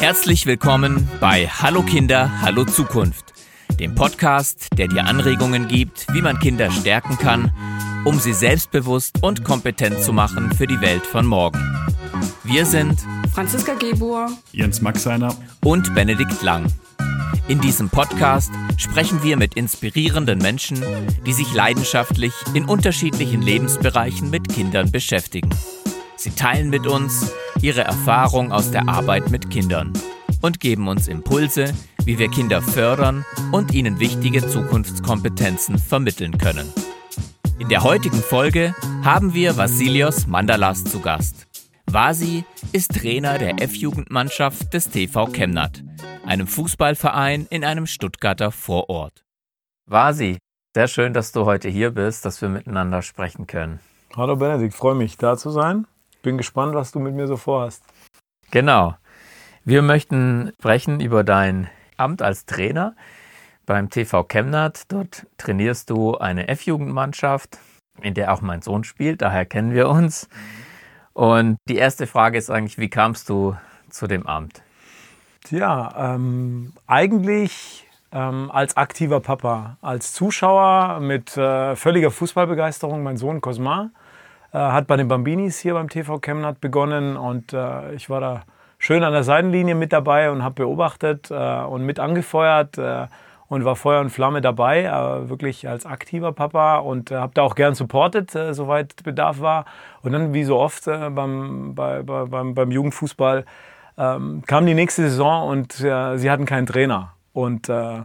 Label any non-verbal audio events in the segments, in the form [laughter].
Herzlich willkommen bei Hallo Kinder, Hallo Zukunft, dem Podcast, der dir Anregungen gibt, wie man Kinder stärken kann, um sie selbstbewusst und kompetent zu machen für die Welt von morgen. Wir sind Franziska Gebur, Jens Maxeiner und Benedikt Lang. In diesem Podcast sprechen wir mit inspirierenden Menschen, die sich leidenschaftlich in unterschiedlichen Lebensbereichen mit Kindern beschäftigen. Sie teilen mit uns ihre Erfahrung aus der Arbeit mit Kindern und geben uns Impulse, wie wir Kinder fördern und ihnen wichtige Zukunftskompetenzen vermitteln können. In der heutigen Folge haben wir Vassilios Mandalas zu Gast. Vasi ist Trainer der F-Jugendmannschaft des TV Chemnat, einem Fußballverein in einem Stuttgarter Vorort. Vasi, sehr schön, dass du heute hier bist, dass wir miteinander sprechen können. Hallo Benedikt, freue mich da zu sein. Bin gespannt, was du mit mir so vorhast. Genau. Wir möchten sprechen über dein Amt als Trainer beim TV Chemnat. Dort trainierst du eine F-Jugendmannschaft, in der auch mein Sohn spielt, daher kennen wir uns. Und die erste Frage ist eigentlich, wie kamst du zu dem Amt? Tja, ähm, eigentlich ähm, als aktiver Papa, als Zuschauer mit äh, völliger Fußballbegeisterung. Mein Sohn Cosma hat bei den Bambinis hier beim TV Chemnat begonnen und äh, ich war da schön an der Seitenlinie mit dabei und habe beobachtet äh, und mit angefeuert äh, und war Feuer und Flamme dabei, äh, wirklich als aktiver Papa und habe da auch gern supportet, soweit Bedarf war. Und dann, wie so oft beim, bei, bei, beim, beim Jugendfußball, ähm, kam die nächste Saison und äh, sie hatten keinen Trainer. Und äh, äh,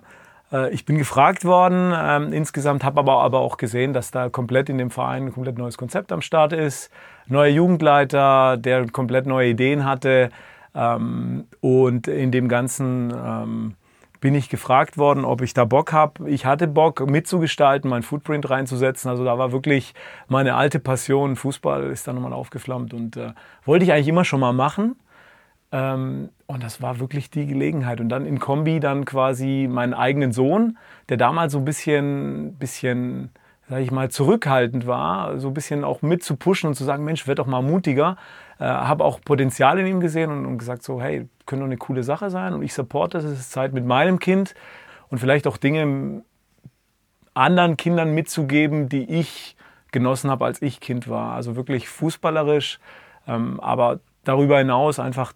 ich bin gefragt worden ähm, insgesamt, habe aber, auch gesehen, dass da komplett in dem Verein ein komplett neues Konzept am Start ist. Neuer Jugendleiter, der komplett neue Ideen hatte. Ähm, und in dem Ganzen ähm, bin ich gefragt worden, ob ich da Bock habe. Ich hatte Bock mitzugestalten, meinen Footprint reinzusetzen. Also da war wirklich meine alte Passion, Fußball ist da nochmal aufgeflammt und äh, wollte ich eigentlich immer schon mal machen. Und das war wirklich die Gelegenheit. Und dann in Kombi dann quasi meinen eigenen Sohn, der damals so ein bisschen, bisschen sage ich mal, zurückhaltend war, so ein bisschen auch mit zu pushen und zu sagen, Mensch, werd doch mal mutiger. Äh, habe auch Potenzial in ihm gesehen und, und gesagt so, hey, könnte doch eine coole Sache sein und ich supporte es, es ist Zeit mit meinem Kind und vielleicht auch Dinge anderen Kindern mitzugeben, die ich genossen habe, als ich Kind war. Also wirklich fußballerisch, ähm, aber darüber hinaus einfach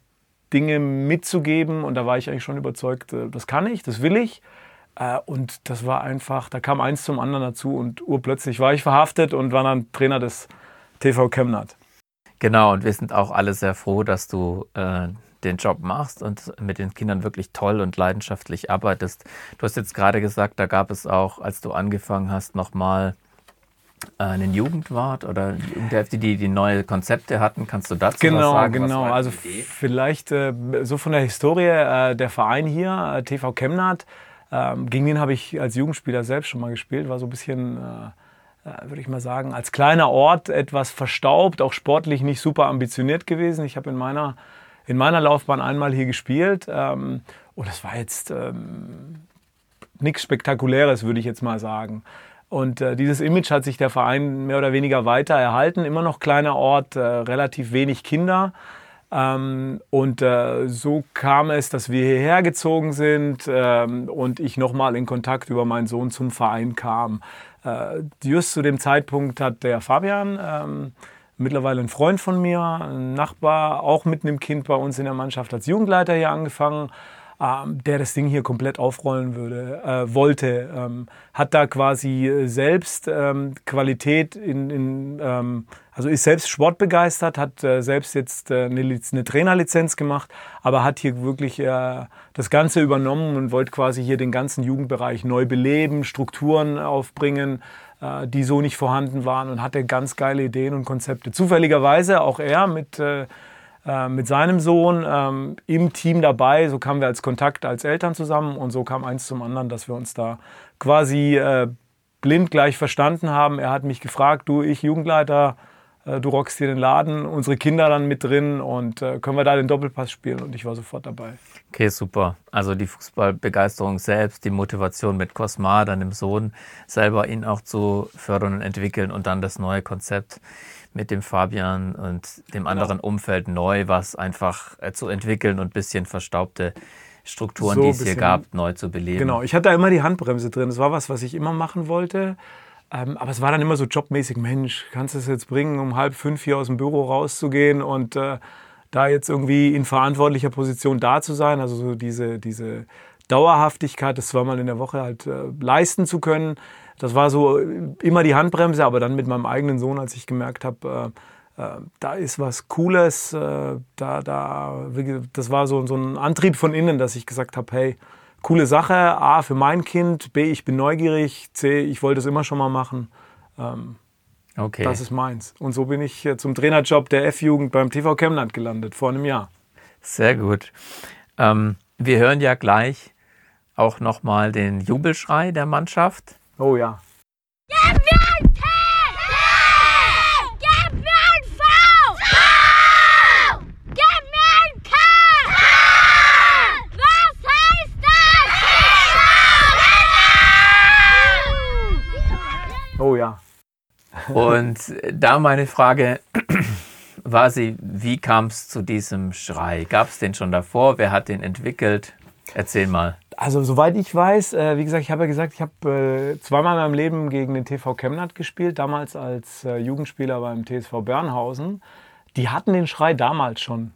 Dinge mitzugeben. Und da war ich eigentlich schon überzeugt, äh, das kann ich, das will ich. Äh, und das war einfach, da kam eins zum anderen dazu und urplötzlich war ich verhaftet und war dann Trainer des TV Chemnat. Genau, und wir sind auch alle sehr froh, dass du äh, den Job machst und mit den Kindern wirklich toll und leidenschaftlich arbeitest. Du hast jetzt gerade gesagt, da gab es auch, als du angefangen hast, nochmal einen Jugendwart oder Jugendhälfte, die die neue Konzepte hatten. Kannst du dazu genau, was sagen? Genau, genau. Also vielleicht äh, so von der Historie, äh, der Verein hier, äh, TV Chemnat, ähm, gegen den habe ich als Jugendspieler selbst schon mal gespielt, war so ein bisschen, äh, äh, würde ich mal sagen, als kleiner Ort etwas verstaubt, auch sportlich nicht super ambitioniert gewesen. Ich habe in meiner, in meiner Laufbahn einmal hier gespielt ähm, und das war jetzt ähm, nichts Spektakuläres, würde ich jetzt mal sagen. Und äh, dieses Image hat sich der Verein mehr oder weniger weiter erhalten. Immer noch kleiner Ort, äh, relativ wenig Kinder. Ähm, und äh, so kam es, dass wir hierher gezogen sind ähm, und ich nochmal in Kontakt über meinen Sohn zum Verein kam. Äh, just zu dem Zeitpunkt hat der Fabian, ähm, mittlerweile ein Freund von mir, ein Nachbar, auch mit einem Kind bei uns in der Mannschaft als Jugendleiter hier angefangen ähm, der das Ding hier komplett aufrollen würde, äh, wollte, ähm, hat da quasi selbst ähm, Qualität in, in ähm, also ist selbst sportbegeistert, hat äh, selbst jetzt äh, eine, eine, Trainerlizenz gemacht, aber hat hier wirklich äh, das Ganze übernommen und wollte quasi hier den ganzen Jugendbereich neu beleben, Strukturen aufbringen, äh, die so nicht vorhanden waren und hatte ganz geile Ideen und Konzepte. Zufälligerweise auch er mit äh, mit seinem Sohn ähm, im Team dabei. So kamen wir als Kontakt als Eltern zusammen und so kam eins zum anderen, dass wir uns da quasi äh, blind gleich verstanden haben. Er hat mich gefragt, du, ich Jugendleiter, äh, du rockst hier den Laden, unsere Kinder dann mit drin und äh, können wir da den Doppelpass spielen und ich war sofort dabei. Okay, super. Also die Fußballbegeisterung selbst, die Motivation mit Cosmar, dann dem Sohn, selber ihn auch zu fördern und entwickeln und dann das neue Konzept mit dem Fabian und dem genau. anderen Umfeld neu, was einfach äh, zu entwickeln und ein bisschen verstaubte Strukturen, so die es hier gab, neu zu beleben. Genau, ich hatte da immer die Handbremse drin. Das war was, was ich immer machen wollte. Ähm, aber es war dann immer so jobmäßig, Mensch, kannst du es jetzt bringen, um halb fünf hier aus dem Büro rauszugehen und äh, da jetzt irgendwie in verantwortlicher Position da zu sein, also so diese, diese Dauerhaftigkeit, das zweimal in der Woche halt äh, leisten zu können. Das war so immer die Handbremse, aber dann mit meinem eigenen Sohn, als ich gemerkt habe, äh, äh, da ist was Cooles, äh, da, da, das war so, so ein Antrieb von innen, dass ich gesagt habe, hey, coole Sache. A, für mein Kind. B, ich bin neugierig. C, ich wollte es immer schon mal machen. Ähm, okay. Das ist meins. Und so bin ich zum Trainerjob der F-Jugend beim TV Chemland gelandet, vor einem Jahr. Sehr gut. Ähm, wir hören ja gleich auch nochmal den Jubelschrei der Mannschaft. Oh ja. Oh ja. Und da meine Frage war sie, wie kam es zu diesem Schrei? Gab es den schon davor? Wer hat den entwickelt? Erzähl mal. Also soweit ich weiß, äh, wie gesagt, ich habe ja gesagt, ich habe äh, zweimal in meinem Leben gegen den TV Chemnat gespielt, damals als äh, Jugendspieler beim TSV Bernhausen. Die hatten den Schrei damals schon.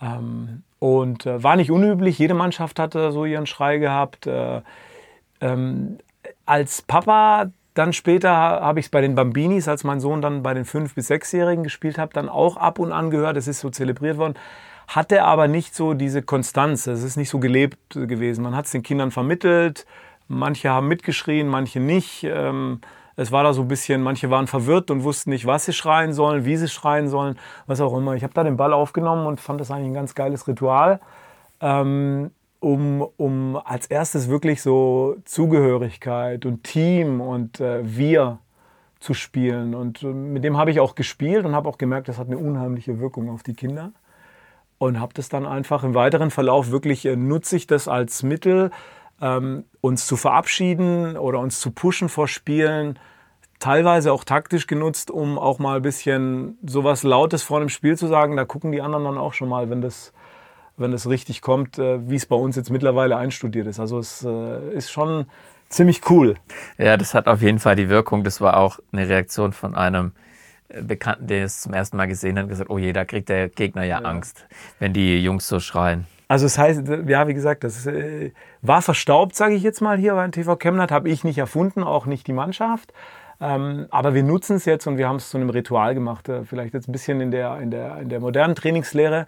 Ähm, und äh, war nicht unüblich, jede Mannschaft hatte so ihren Schrei gehabt. Äh, ähm, als Papa dann später habe ich es bei den Bambinis, als mein Sohn dann bei den 5- bis 6-Jährigen gespielt hat, dann auch ab und an gehört. Es ist so zelebriert worden. Hatte aber nicht so diese Konstanz. Es ist nicht so gelebt gewesen. Man hat es den Kindern vermittelt. Manche haben mitgeschrien, manche nicht. Ähm, es war da so ein bisschen, manche waren verwirrt und wussten nicht, was sie schreien sollen, wie sie schreien sollen, was auch immer. Ich habe da den Ball aufgenommen und fand das eigentlich ein ganz geiles Ritual. Ähm, um, um als erstes wirklich so Zugehörigkeit und Team und äh, wir zu spielen. Und äh, mit dem habe ich auch gespielt und habe auch gemerkt, das hat eine unheimliche Wirkung auf die Kinder. Und habe das dann einfach im weiteren Verlauf wirklich, äh, nutze ich das als Mittel, ähm, uns zu verabschieden oder uns zu pushen vor Spielen. Teilweise auch taktisch genutzt, um auch mal ein bisschen sowas Lautes vor einem Spiel zu sagen. Da gucken die anderen dann auch schon mal, wenn das, wenn es richtig kommt, äh, wie es bei uns jetzt mittlerweile einstudiert ist. Also es äh, ist schon ziemlich cool. Ja, das hat auf jeden Fall die Wirkung. Das war auch eine Reaktion von einem Bekannten, der es zum ersten Mal gesehen hat, gesagt, oh je, da kriegt der Gegner ja, ja. Angst, wenn die Jungs so schreien. Also es das heißt, ja, wie gesagt, das war verstaubt, sage ich jetzt mal hier beim TV Chemnat, habe ich nicht erfunden, auch nicht die Mannschaft. Ähm, aber wir nutzen es jetzt und wir haben es zu einem Ritual gemacht, vielleicht jetzt ein bisschen in der, in der, in der modernen Trainingslehre.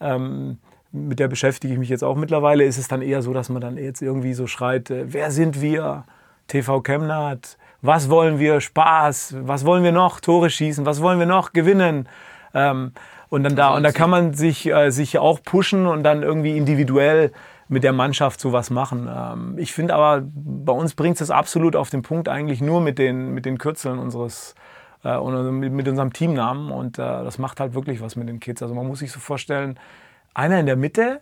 Ähm, mit der beschäftige ich mich jetzt auch mittlerweile, ist es dann eher so, dass man dann jetzt irgendwie so schreit, äh, wer sind wir? TV Chemnat, was wollen wir? Spaß, was wollen wir noch? Tore schießen, was wollen wir noch? Gewinnen. Ähm, und dann da, und da kann man sich, äh, sich auch pushen und dann irgendwie individuell mit der Mannschaft sowas machen. Ähm, ich finde aber, bei uns bringt es absolut auf den Punkt eigentlich nur mit den, mit den Kürzeln unseres, äh, mit, mit unserem Teamnamen und äh, das macht halt wirklich was mit den Kids. Also man muss sich so vorstellen, einer in der Mitte,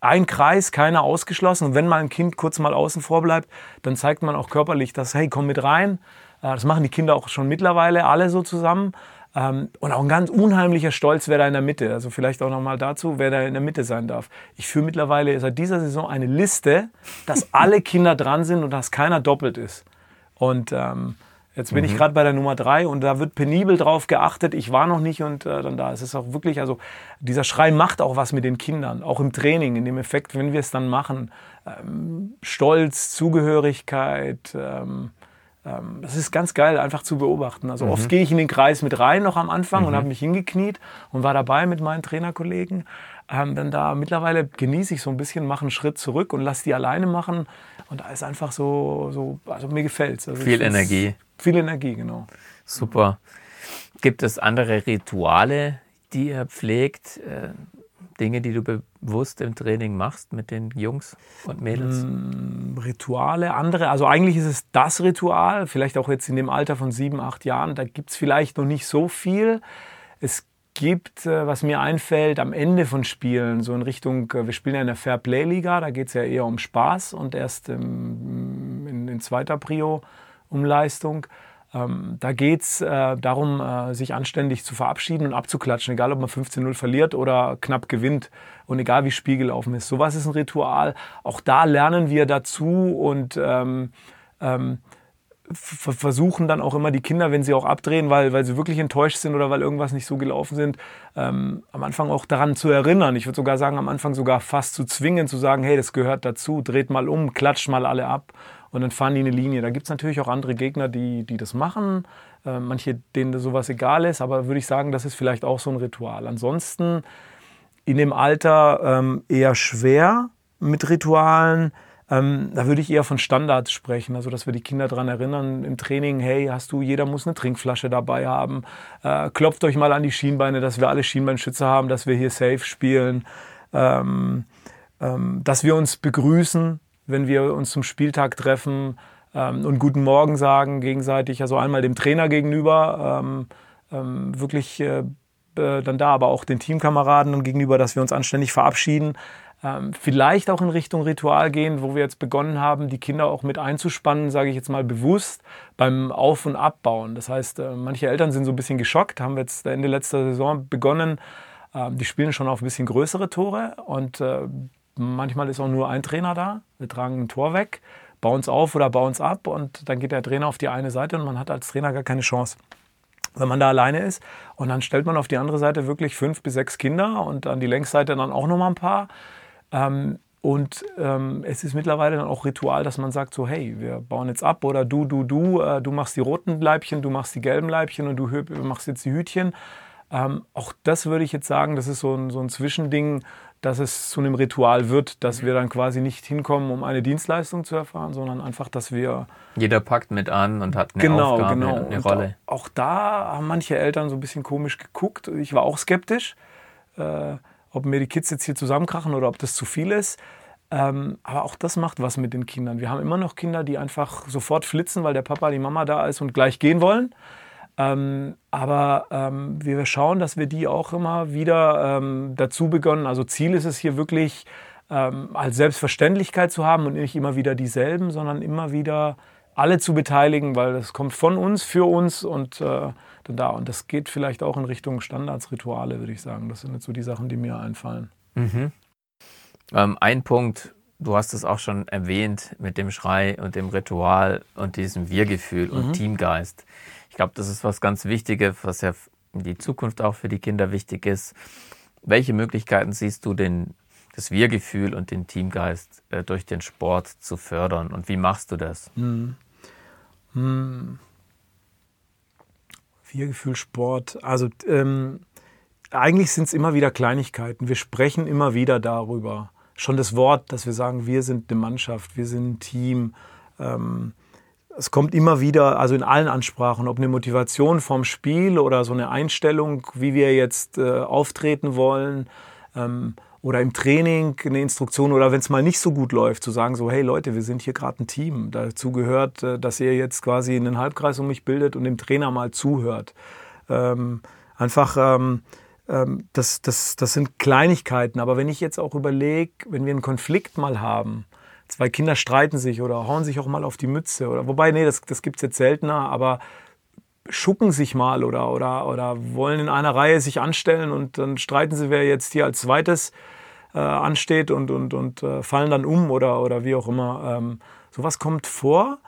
ein Kreis, keiner ausgeschlossen. Und wenn mal ein Kind kurz mal außen vor bleibt, dann zeigt man auch körperlich, dass, hey, komm mit rein. Äh, das machen die Kinder auch schon mittlerweile alle so zusammen. Ähm, und auch ein ganz unheimlicher Stolz, wer da in der Mitte, also vielleicht auch nochmal dazu, wer da in der Mitte sein darf. Ich führe mittlerweile seit dieser Saison eine Liste, dass alle Kinder dran sind und dass keiner doppelt ist. Und ähm, Jetzt bin mhm. ich gerade bei der Nummer drei und da wird penibel drauf geachtet. Ich war noch nicht und äh, dann da. Es ist auch wirklich, also dieser Schrei macht auch was mit den Kindern, auch im Training, in dem Effekt, wenn wir es dann machen. Ähm, Stolz, Zugehörigkeit. Ähm, ähm, das ist ganz geil, einfach zu beobachten. Also mhm. oft gehe ich in den Kreis mit rein, noch am Anfang mhm. und habe mich hingekniet und war dabei mit meinen Trainerkollegen. Ähm, dann da mittlerweile genieße ich so ein bisschen, mache einen Schritt zurück und lasse die alleine machen. Und da ist einfach so, so also mir gefällt also Viel Energie. Viel Energie, genau. Super. Gibt es andere Rituale, die ihr pflegt? Äh, Dinge, die du bewusst im Training machst mit den Jungs und Mädels? Mm, Rituale, andere. Also eigentlich ist es das Ritual, vielleicht auch jetzt in dem Alter von sieben, acht Jahren. Da gibt es vielleicht noch nicht so viel. Es gibt, äh, was mir einfällt, am Ende von Spielen, so in Richtung, äh, wir spielen ja in der Fair Play Liga, da geht es ja eher um Spaß und erst im, in, in zweiter Prio um Leistung. Ähm, da geht es äh, darum, äh, sich anständig zu verabschieden und abzuklatschen, egal ob man 15-0 verliert oder knapp gewinnt und egal wie Spiel gelaufen ist. Sowas ist ein Ritual. Auch da lernen wir dazu und ähm, ähm, versuchen dann auch immer die Kinder, wenn sie auch abdrehen, weil, weil sie wirklich enttäuscht sind oder weil irgendwas nicht so gelaufen sind, ähm, am Anfang auch daran zu erinnern. Ich würde sogar sagen, am Anfang sogar fast zu zwingen, zu sagen, hey, das gehört dazu, dreht mal um, klatscht mal alle ab und dann fahren die eine Linie. Da gibt es natürlich auch andere Gegner, die, die das machen, äh, manche, denen sowas egal ist, aber würde ich sagen, das ist vielleicht auch so ein Ritual. Ansonsten in dem Alter ähm, eher schwer mit Ritualen. Ähm, da würde ich eher von Standards sprechen, also dass wir die Kinder daran erinnern im Training, hey, hast du, jeder muss eine Trinkflasche dabei haben, äh, klopft euch mal an die Schienbeine, dass wir alle Schienbeinschützer haben, dass wir hier safe spielen, ähm, ähm, dass wir uns begrüßen, wenn wir uns zum Spieltag treffen ähm, und guten Morgen sagen gegenseitig, also einmal dem Trainer gegenüber, ähm, ähm, wirklich äh, dann da, aber auch den Teamkameraden gegenüber, dass wir uns anständig verabschieden. Ähm, vielleicht auch in Richtung Ritual gehen, wo wir jetzt begonnen haben, die Kinder auch mit einzuspannen, sage ich jetzt mal bewusst, beim Auf- und Abbauen. Das heißt, äh, manche Eltern sind so ein bisschen geschockt, haben jetzt Ende letzter Saison begonnen, äh, die spielen schon auf ein bisschen größere Tore und äh, Manchmal ist auch nur ein Trainer da. Wir tragen ein Tor weg, bauen es auf oder bauen es ab und dann geht der Trainer auf die eine Seite und man hat als Trainer gar keine Chance wenn man da alleine ist. Und dann stellt man auf die andere Seite wirklich fünf bis sechs Kinder und an die Längsseite dann auch nochmal ein paar. Ähm, und ähm, es ist mittlerweile dann auch Ritual, dass man sagt so, hey, wir bauen jetzt ab oder du, du, du, äh, du machst die roten Leibchen, du machst die gelben Leibchen und du machst jetzt die Hütchen. Ähm, auch das würde ich jetzt sagen, das ist so ein, so ein Zwischending dass es zu einem Ritual wird, dass wir dann quasi nicht hinkommen, um eine Dienstleistung zu erfahren, sondern einfach, dass wir. Jeder packt mit an und hat eine genau, Aufgabe, genau. eine Rolle. Auch da haben manche Eltern so ein bisschen komisch geguckt. Ich war auch skeptisch, äh, ob mir die Kids jetzt hier zusammenkrachen oder ob das zu viel ist. Ähm, aber auch das macht was mit den Kindern. Wir haben immer noch Kinder, die einfach sofort flitzen, weil der Papa, die Mama da ist und gleich gehen wollen. Ähm, aber ähm, wir schauen, dass wir die auch immer wieder ähm, dazu begonnen. Also Ziel ist es hier wirklich ähm, als Selbstverständlichkeit zu haben und nicht immer wieder dieselben, sondern immer wieder alle zu beteiligen, weil das kommt von uns, für uns und äh, da. Und das geht vielleicht auch in Richtung Standardsrituale, würde ich sagen. Das sind jetzt so die Sachen, die mir einfallen. Mhm. Ähm, ein Punkt, du hast es auch schon erwähnt mit dem Schrei und dem Ritual und diesem Wir-Gefühl mhm. und Teamgeist. Ich glaube, das ist was ganz Wichtiges, was ja in die Zukunft auch für die Kinder wichtig ist. Welche Möglichkeiten siehst du, den, das Wir-Gefühl und den Teamgeist äh, durch den Sport zu fördern und wie machst du das? Hm. Hm. Wir-Gefühl, Sport. Also ähm, eigentlich sind es immer wieder Kleinigkeiten. Wir sprechen immer wieder darüber. Schon das Wort, dass wir sagen, wir sind eine Mannschaft, wir sind ein Team. Ähm, es kommt immer wieder, also in allen Ansprachen, ob eine Motivation vom Spiel oder so eine Einstellung, wie wir jetzt äh, auftreten wollen, ähm, oder im Training eine Instruktion oder wenn es mal nicht so gut läuft, zu sagen so, hey Leute, wir sind hier gerade ein Team. Dazu gehört, äh, dass ihr jetzt quasi einen Halbkreis um mich bildet und dem Trainer mal zuhört. Ähm, einfach, ähm, ähm, das, das, das sind Kleinigkeiten. Aber wenn ich jetzt auch überlege, wenn wir einen Konflikt mal haben, zwei Kinder streiten sich oder hauen sich auch mal auf die Mütze oder wobei nee, das das gibt's jetzt seltener, aber schucken sich mal oder oder oder wollen in einer Reihe sich anstellen und dann streiten sie, wer jetzt hier als zweites äh, ansteht und und und äh, fallen dann um oder oder wie auch immer. Ähm, sowas kommt vor.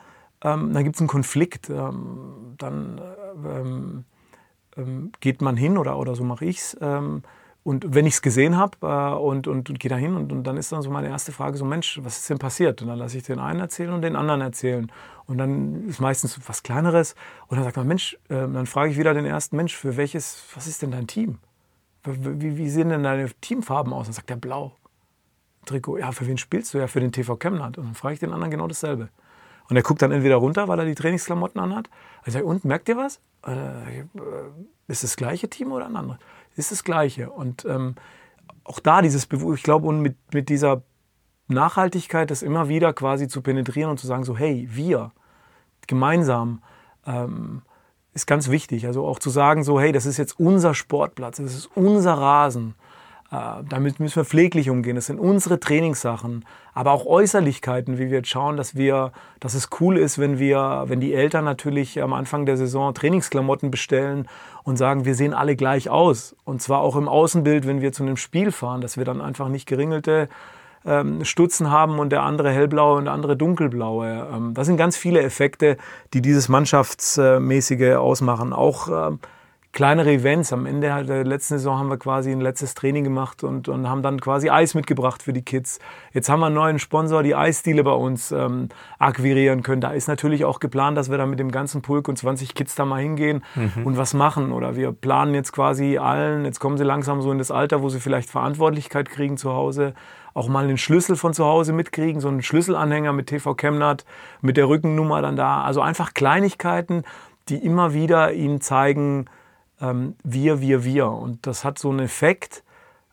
Ähm, dann gibt es einen Konflikt. Ähm, dann äh, ähm, ähm, geht man hin oder oder so mache ich's. Ähm, und wenn ich es gesehen habe äh, und, und, und gehe da hin und, und, dann ist dann so meine erste Frage so, Mensch, was ist denn passiert? Und dann lasse ich den einen erzählen und den anderen erzählen. Und dann ist meistens was Kleineres. Und dann sagt man, Mensch, dann frage ich wieder den ersten, Mensch, für welches, was ist denn dein Team? Wie, wie sehen denn deine Teamfarben aus? dann sagt er, blau. Trikot, ja, für wen spielst du? Ja, für den TV Chemnat. Und dann frage ich den anderen genau dasselbe. Und er guckt dann entweder runter, weil er die Trainingsklamotten anhat. Ich sage, und merkt ihr was? Äh, ist das gleiche Team oder ein anderes? ist das Gleiche. Und ähm, auch da dieses, ich glaube, und mit, mit dieser Nachhaltigkeit, das immer wieder quasi zu penetrieren und zu sagen, so, hey, wir gemeinsam, ähm, ist ganz wichtig. Also auch zu sagen, so, hey, das ist jetzt unser Sportplatz, das ist unser Rasen. Äh, damit müssen wir pfleglich umgehen. Das sind unsere Trainingssachen, aber auch Äußerlichkeiten, wie wir jetzt schauen, dass wir, dass es cool ist, wenn wir, wenn die Eltern natürlich am Anfang der Saison Trainingsklamotten bestellen und sagen, wir sehen alle gleich aus. Und zwar auch im Außenbild, wenn wir zu einem Spiel fahren, dass wir dann einfach nicht geringelte ähm, Stutzen haben und der andere hellblaue und der andere dunkelblaue. Ähm, das sind ganz viele Effekte, die dieses Mannschaftsmäßige ausmachen. Auch ähm, kleinere Events. Am Ende der letzten Saison haben wir quasi ein letztes Training gemacht und, und haben dann quasi Eis mitgebracht für die Kids. Jetzt haben wir einen neuen Sponsor, die Eisdiele bei uns ähm, akquirieren können. Da ist natürlich auch geplant, dass wir da mit dem ganzen Pulk und 20 Kids da mal hingehen mhm. und was machen. Oder wir planen jetzt quasi allen, jetzt kommen sie langsam so in das Alter, wo sie vielleicht Verantwortlichkeit kriegen zu Hause, auch mal einen Schlüssel von zu Hause mitkriegen, so einen Schlüsselanhänger mit TV Chemnat, mit der Rückennummer dann da. Also einfach Kleinigkeiten, die immer wieder ihnen zeigen, ähm, wir, wir, wir. Und das hat so einen Effekt,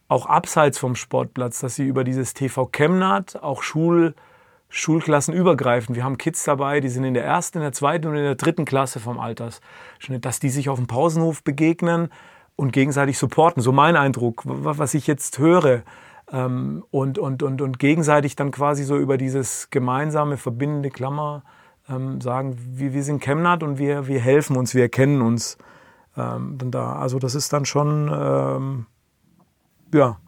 auch abseits vom Sportplatz, dass sie über dieses TV Chemnat auch Schul, Schulklassen übergreifen. Wir haben Kids dabei, die sind in der ersten, in der zweiten und in der dritten Klasse vom Alters. Dass die sich auf dem Pausenhof begegnen und gegenseitig supporten. So mein Eindruck, was ich jetzt höre. Ähm, und, und, und, und gegenseitig dann quasi so über dieses gemeinsame, verbindende Klammer ähm, sagen, wir, wir sind Chemnat und wir, wir helfen uns, wir erkennen uns ähm, dann da. Also das ist dann schon, ähm, ja,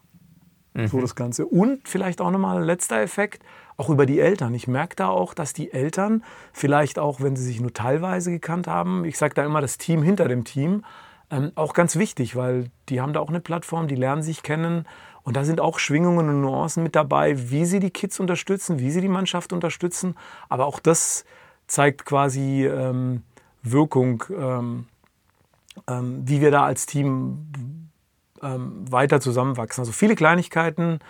mhm. so das Ganze. Und vielleicht auch nochmal ein letzter Effekt, auch über die Eltern. Ich merke da auch, dass die Eltern vielleicht auch, wenn sie sich nur teilweise gekannt haben, ich sage da immer das Team hinter dem Team, ähm, auch ganz wichtig, weil die haben da auch eine Plattform, die lernen sich kennen. Und da sind auch Schwingungen und Nuancen mit dabei, wie sie die Kids unterstützen, wie sie die Mannschaft unterstützen. Aber auch das zeigt quasi ähm, Wirkung. Ähm, ähm, wie wir da als Team ähm, weiter zusammenwachsen. Also viele Kleinigkeiten,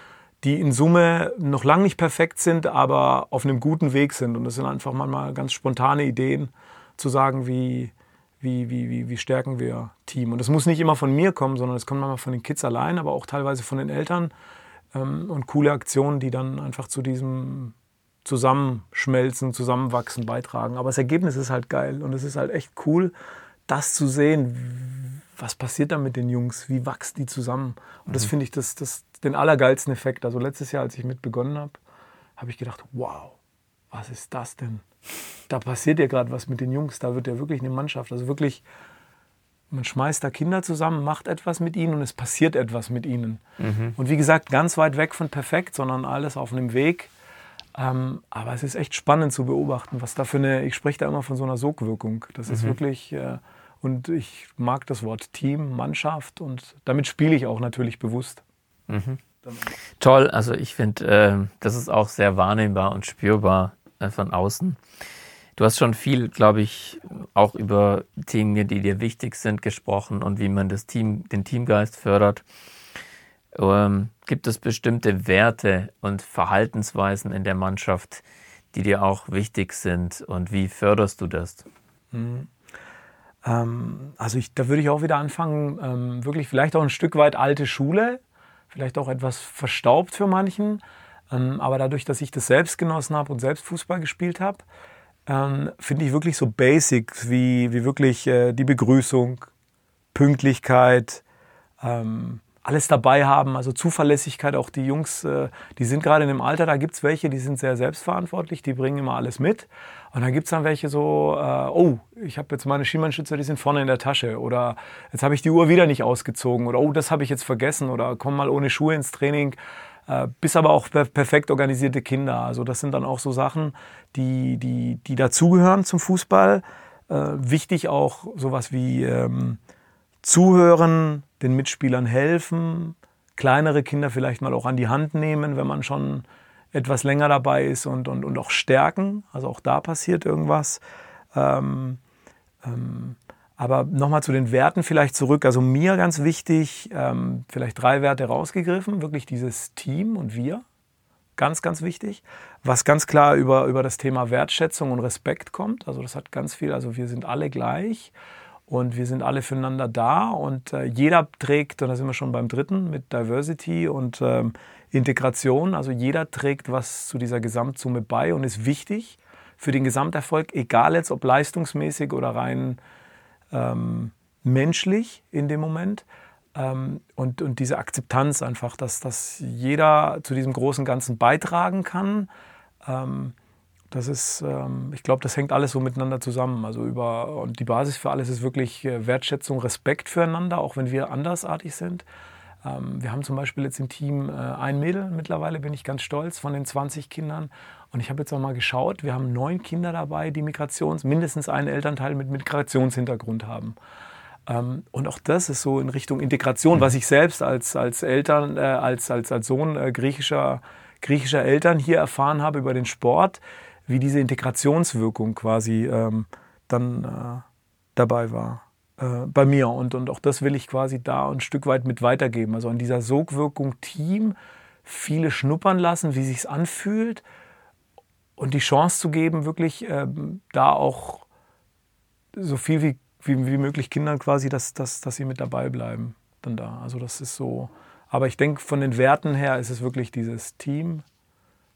die in Summe noch lange nicht perfekt sind, aber auf einem guten Weg sind. Und das sind einfach manchmal ganz spontane Ideen, zu sagen, wie, wie, wie, wie, wie stärken wir Team. Und das muss nicht immer von mir kommen, sondern es kommt manchmal von den Kids allein, aber auch teilweise von den Eltern. Ähm, und coole Aktionen, die dann einfach zu diesem Zusammenschmelzen, Zusammenwachsen beitragen. Aber das Ergebnis ist halt geil und es ist halt echt cool, das zu sehen, was passiert da mit den Jungs, wie wachsen die zusammen. Und das mhm. finde ich das, das, den allergeilsten Effekt. Also letztes Jahr, als ich mit begonnen habe, habe ich gedacht, wow, was ist das denn? Da passiert ja gerade was mit den Jungs, da wird ja wirklich eine Mannschaft. Also wirklich, man schmeißt da Kinder zusammen, macht etwas mit ihnen und es passiert etwas mit ihnen. Mhm. Und wie gesagt, ganz weit weg von perfekt, sondern alles auf einem Weg. Ähm, aber es ist echt spannend zu beobachten, was da für eine, ich spreche da immer von so einer Sogwirkung. Das ist mhm. wirklich, äh, und ich mag das Wort Team, Mannschaft und damit spiele ich auch natürlich bewusst. Mhm. Toll, also ich finde, äh, das ist auch sehr wahrnehmbar und spürbar äh, von außen. Du hast schon viel, glaube ich, auch über Dinge, die dir wichtig sind, gesprochen und wie man das Team, den Teamgeist fördert. Ähm, gibt es bestimmte Werte und Verhaltensweisen in der Mannschaft, die dir auch wichtig sind und wie förderst du das? Mhm. Ähm, also ich, da würde ich auch wieder anfangen, ähm, wirklich vielleicht auch ein Stück weit alte Schule, vielleicht auch etwas verstaubt für manchen, ähm, aber dadurch, dass ich das selbst genossen habe und selbst Fußball gespielt habe, ähm, finde ich wirklich so Basics wie, wie wirklich äh, die Begrüßung, Pünktlichkeit, ähm, alles dabei haben, also Zuverlässigkeit. Auch die Jungs, äh, die sind gerade in dem Alter, da gibt es welche, die sind sehr selbstverantwortlich, die bringen immer alles mit. Und dann gibt es dann welche so, äh, oh, ich habe jetzt meine Schienbeinschützer, die sind vorne in der Tasche. Oder jetzt habe ich die Uhr wieder nicht ausgezogen. Oder oh, das habe ich jetzt vergessen. Oder komm mal ohne Schuhe ins Training. Äh, bis aber auch perfekt organisierte Kinder. Also das sind dann auch so Sachen, die, die, die dazugehören zum Fußball. Äh, wichtig auch sowas wie ähm, Zuhören, den Mitspielern helfen, kleinere Kinder vielleicht mal auch an die Hand nehmen, wenn man schon etwas länger dabei ist und, und, und auch stärken. Also auch da passiert irgendwas. Ähm, ähm, aber nochmal zu den Werten vielleicht zurück. Also mir ganz wichtig, ähm, vielleicht drei Werte rausgegriffen. Wirklich dieses Team und wir. Ganz, ganz wichtig. Was ganz klar über, über das Thema Wertschätzung und Respekt kommt. Also das hat ganz viel, also wir sind alle gleich. Und wir sind alle füreinander da und äh, jeder trägt, und da sind wir schon beim dritten mit Diversity und ähm, Integration, also jeder trägt was zu dieser Gesamtsumme bei und ist wichtig für den Gesamterfolg, egal jetzt ob leistungsmäßig oder rein ähm, menschlich in dem Moment. Ähm, und, und diese Akzeptanz einfach, dass, dass jeder zu diesem großen Ganzen beitragen kann. Ähm, das ist, ähm, ich glaube, das hängt alles so miteinander zusammen. Also über, und die Basis für alles ist wirklich äh, Wertschätzung, Respekt füreinander, auch wenn wir andersartig sind. Ähm, wir haben zum Beispiel jetzt im Team äh, ein Mädel mittlerweile, bin ich ganz stolz, von den 20 Kindern. Und ich habe jetzt auch mal geschaut, wir haben neun Kinder dabei, die Migrations, mindestens einen Elternteil mit Migrationshintergrund haben. Ähm, und auch das ist so in Richtung Integration, was ich selbst als, als Eltern, äh, als, als, als Sohn griechischer, griechischer Eltern hier erfahren habe über den Sport, wie diese Integrationswirkung quasi ähm, dann äh, dabei war äh, bei mir. Und, und auch das will ich quasi da ein Stück weit mit weitergeben. Also an dieser Sogwirkung Team viele schnuppern lassen, wie sich anfühlt und die Chance zu geben, wirklich ähm, da auch so viel wie, wie, wie möglich Kindern quasi, dass, dass, dass sie mit dabei bleiben. Dann da. Also das ist so. Aber ich denke, von den Werten her ist es wirklich dieses Team,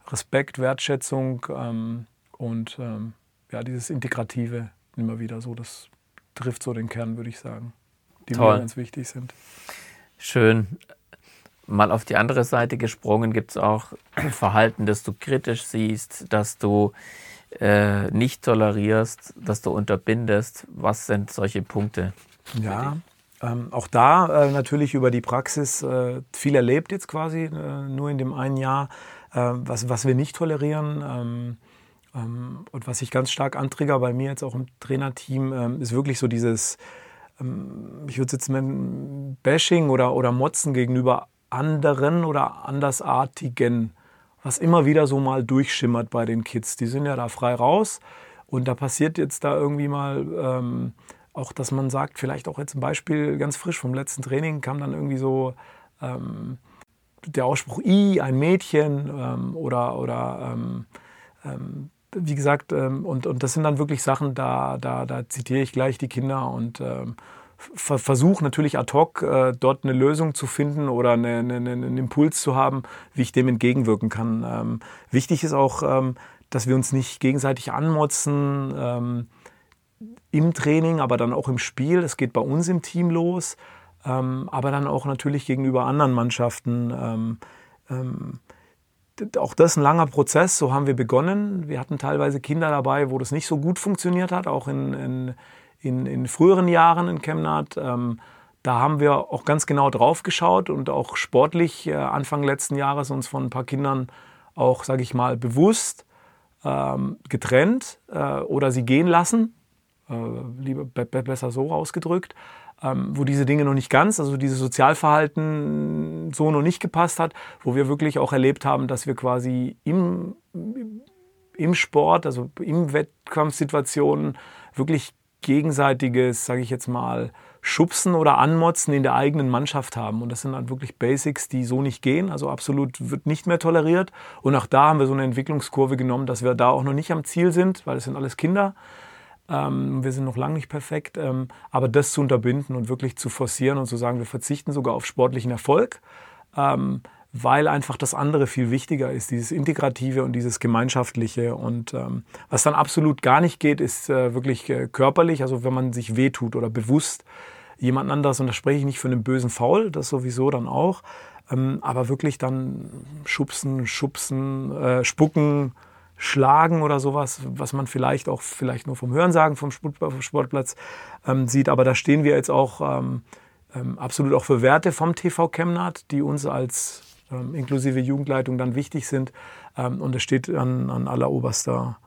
Respekt, Wertschätzung ähm, und ähm, ja, dieses Integrative immer wieder so. Das trifft so den Kern, würde ich sagen, die Toll. mir ganz wichtig sind. Schön. Mal auf die andere Seite gesprungen, gibt es auch [clears throat] Verhalten, das du kritisch siehst, dass du äh, nicht tolerierst, dass du unterbindest. Was sind solche Punkte? Ja, ähm, auch da äh, natürlich über die Praxis äh, viel erlebt jetzt quasi, äh, nur in dem einen Jahr, was, was wir nicht tolerieren. Ähm, ähm, und was ich ganz stark antrigger bei mir jetzt auch im Trainerteam, ähm, ist wirklich so dieses, ähm, ich würde es jetzt nennen, Bashing oder, oder Motzen gegenüber anderen oder andersartigen, was immer wieder so mal durchschimmert bei den Kids. Die sind ja da frei raus und da passiert jetzt da irgendwie mal ähm, auch, dass man sagt, vielleicht auch jetzt ein Beispiel ganz frisch vom letzten Training kam dann irgendwie so ähm, der Ausspruch I, ein Mädchen ähm, oder, oder ähm, wie gesagt, ähm, und, und das sind dann wirklich Sachen, da, da, da zitiere ich gleich die Kinder und ähm, versuche natürlich ad hoc äh, dort eine Lösung zu finden oder eine, eine, einen Impuls zu haben, wie ich dem entgegenwirken kann. Ähm, wichtig ist auch, ähm, dass wir uns nicht gegenseitig anmotzen ähm, im Training, aber dann auch im Spiel. Es geht bei uns im Team los, ähm, aber dann auch natürlich gegenüber anderen Mannschaften. Ähm, ähm, auch das ein langer Prozess, so haben wir begonnen. Wir hatten teilweise Kinder dabei, wo das nicht so gut funktioniert hat, auch in, in, in, in früheren Jahren in Chemnat. Ähm, da haben wir auch ganz genau drauf geschaut und auch sportlich äh, Anfang letzten Jahres uns von ein paar Kindern auch, sage ich mal, bewusst ähm, getrennt äh, oder sie gehen lassen. Äh, lieber, besser so ausgedrückt ähm, wo diese Dinge noch nicht ganz, also dieses Sozialverhalten so noch nicht gepasst hat, wo wir wirklich auch erlebt haben, dass wir quasi im, im Sport, also im Wettkampfsituationen wirklich gegenseitiges, sage ich jetzt mal, Schubsen oder Anmotzen in der eigenen Mannschaft haben. Und das sind dann wirklich Basics, die so nicht gehen. Also absolut wird nicht mehr toleriert. Und auch da haben wir so eine Entwicklungskurve genommen, dass wir da auch noch nicht am Ziel sind, weil es sind alles Kinder. Ähm, wir sind noch lange nicht perfekt, ähm, aber das zu unterbinden und wirklich zu forcieren und zu sagen, wir verzichten sogar auf sportlichen Erfolg, ähm, weil einfach das andere viel wichtiger ist, dieses Integrative und dieses Gemeinschaftliche. Und ähm, was dann absolut gar nicht geht, ist äh, wirklich äh, körperlich, also wenn man sich wehtut oder bewusst jemand anders, und da spreche ich nicht von einem bösen Faul, das sowieso dann auch, ähm, aber wirklich dann schubsen, schubsen, äh, spucken, schlagen oder sowas, was man vielleicht auch vielleicht nur vom Hörensagen vom Sportplatz ähm, sieht. Aber da stehen wir jetzt auch ähm, ähm, absolut auch für Werte vom TV Chemnat, die uns als ähm, inklusive Jugendleitung dann wichtig sind. Ähm, und es steht an, an alleroberster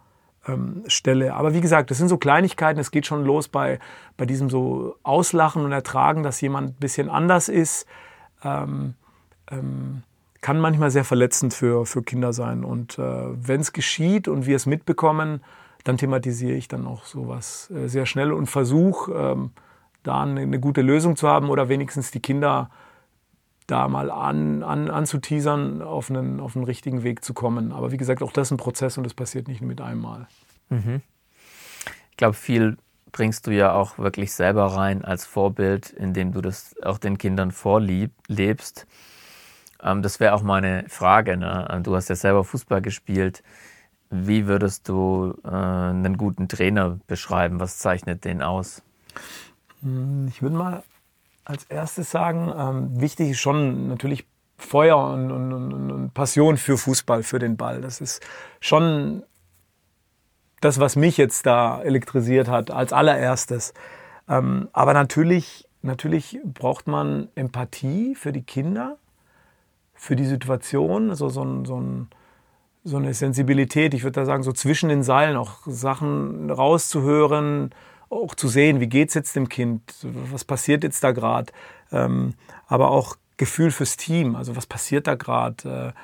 ähm, Stelle. Aber wie gesagt, das sind so Kleinigkeiten. Es geht schon los bei, bei diesem so Auslachen und Ertragen, dass jemand ein bisschen anders ist. Ähm, kann manchmal sehr verletzend für, für Kinder sein. Und äh, wenn es geschieht und wir es mitbekommen, dann thematisiere ich dann auch sowas äh, sehr schnell und versuche, ähm, da eine, eine, gute Lösung zu haben oder wenigstens die Kinder da mal an, an, anzuteasern, auf einen, auf einen richtigen Weg zu kommen. Aber wie gesagt, auch das ist ein Prozess und das passiert nicht mit einmal. Mhm. Ich glaube, viel bringst du ja auch wirklich selber rein als Vorbild, indem du das auch den Kindern vorlebst. Ähm, das wäre auch meine Frage. Ne? Du hast ja selber Fußball gespielt. Wie würdest du äh, einen guten Trainer beschreiben? Was zeichnet den aus? Hm, ich würde mal als erstes sagen, ähm, wichtig ist schon natürlich Feuer und, und, und, und, Passion für Fußball, für den Ball. Das ist schon das, was mich jetzt da elektrisiert hat, als allererstes. Ähm, aber natürlich, natürlich braucht man Empathie für die Kinder, für die Situation, also so, ein, so, ein, so eine Sensibilität, ich würde da sagen, so zwischen den Seilen auch Sachen rauszuhören, auch zu sehen, wie geht es jetzt dem Kind, was passiert jetzt da gerade, ähm, aber auch Gefühl fürs Team, also was passiert da gerade,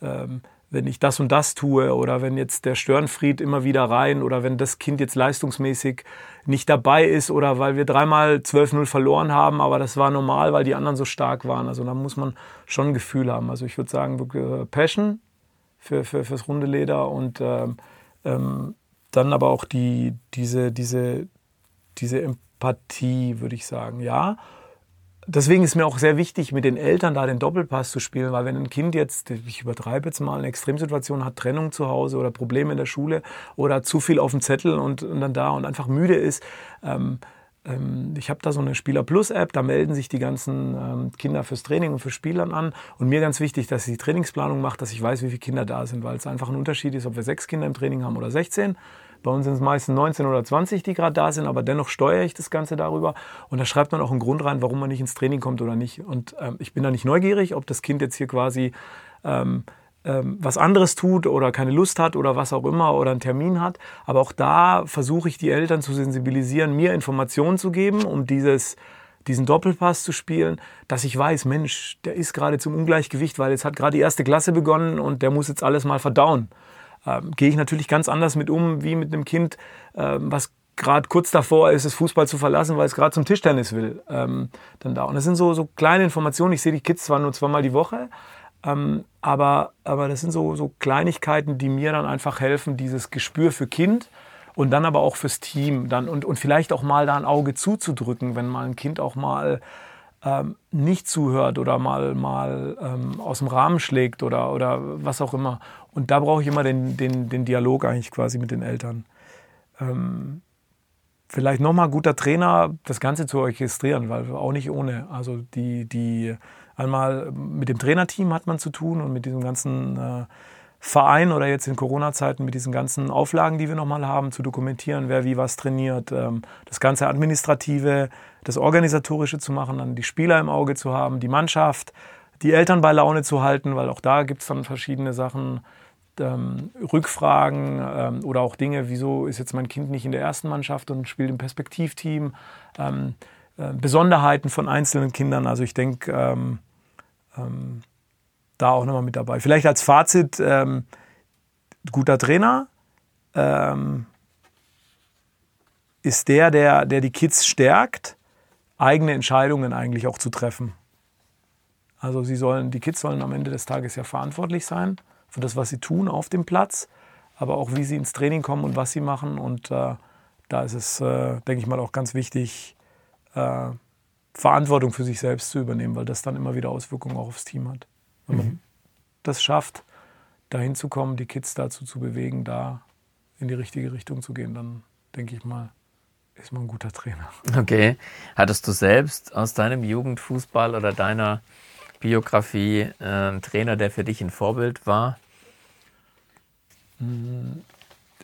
äh, ähm, wenn ich das und das tue oder wenn jetzt der Störenfried immer wieder rein oder wenn das Kind jetzt leistungsmäßig nicht dabei ist oder weil wir dreimal 12-0 verloren haben, aber das war normal, weil die anderen so stark waren. Also da muss man schon ein Gefühl haben. Also ich würde sagen, äh, Passion für, für, fürs runde Leder und ähm, ähm, dann aber auch die, diese, diese, diese Empathie, würde ich sagen, ja. Deswegen ist mir auch sehr wichtig, mit den Eltern da den Doppelpass zu spielen, weil wenn ein Kind jetzt, ich übertreibe jetzt mal, eine Extremsituation hat, Trennung zu Hause oder Probleme in der Schule oder zu viel auf dem Zettel und, und dann da und einfach müde ist, ähm, ähm, ich habe da so eine Spieler Plus App, da melden sich die ganzen ähm, Kinder fürs Training und für Spielern an. Und mir ganz wichtig, dass ich die Trainingsplanung mache, dass ich weiß, wie viele Kinder da sind, weil es einfach ein Unterschied ist, ob wir sechs Kinder im Training haben oder 16. Bei uns sind es meistens 19 oder 20, die gerade da sind, aber dennoch steuere ich das Ganze darüber. Und da schreibt man auch einen Grund rein, warum man nicht ins Training kommt oder nicht. Und ähm, ich bin da nicht neugierig, ob das Kind jetzt hier quasi ähm, ähm, was anderes tut oder keine Lust hat oder was auch immer oder einen Termin hat. Aber auch da versuche ich die Eltern zu sensibilisieren, mir Informationen zu geben, um dieses diesen Doppelpass zu spielen, dass ich weiß, Mensch, der ist gerade zum Ungleichgewicht, weil jetzt hat gerade die erste Klasse begonnen und der muss jetzt alles mal verdauen ähm, gehe ich natürlich ganz anders mit um, wie mit einem Kind, ähm, was gerade kurz davor ist, das Fußball zu verlassen, weil es gerade zum Tischtennis will. Ähm, dann da. Und das sind so, so kleine Informationen. Ich sehe die Kids zwar nur zweimal die Woche, ähm, aber, aber das sind so, so Kleinigkeiten, die mir dann einfach helfen, dieses Gespür für Kind und dann aber auch fürs Team dann und, und vielleicht auch mal da ein Auge zuzudrücken, wenn mal ein Kind auch mal ähm, nicht zuhört oder mal, mal ähm, aus dem Rahmen schlägt oder, oder was auch immer. Und da brauche ich immer den, den, den Dialog eigentlich quasi mit den Eltern. Ähm, vielleicht nochmal guter Trainer, das Ganze zu orchestrieren, weil auch nicht ohne. Also die, die einmal mit dem Trainerteam hat man zu tun und mit diesem ganzen äh, Verein oder jetzt in Corona-Zeiten mit diesen ganzen Auflagen, die wir nochmal haben, zu dokumentieren, wer wie was trainiert, ähm, das ganze Administrative, das Organisatorische zu machen, dann die Spieler im Auge zu haben, die Mannschaft, die Eltern bei Laune zu halten, weil auch da gibt es dann verschiedene Sachen, ähm, Rückfragen ähm, oder auch Dinge, wieso ist jetzt mein Kind nicht in der ersten Mannschaft und spielt im Perspektivteam, ähm, äh, Besonderheiten von einzelnen Kindern. Also ich denke, ähm, ähm, da auch nochmal mit dabei. Vielleicht als Fazit, ähm, guter Trainer ist der, der, der die Kids stärkt, eigene Entscheidungen eigentlich auch zu treffen. Also sie sollen, die Kids sollen am Ende des Tages ja verantwortlich sein für das, was sie tun auf dem Platz, aber auch wie sie ins Training kommen und was sie machen. Und äh, da ist es, äh, denke ich mal, auch ganz wichtig, äh, Verantwortung für sich selbst zu übernehmen, weil das dann immer wieder Auswirkungen auch aufs Team hat. Wenn man mhm. das schafft, dahin zu kommen, die Kids dazu zu bewegen, da in die richtige Richtung zu gehen, dann denke ich mal, ist man ein guter Trainer. Okay. Hattest du selbst aus deinem Jugendfußball oder deiner Biografie äh, ein Trainer, der für dich ein Vorbild war? Hm,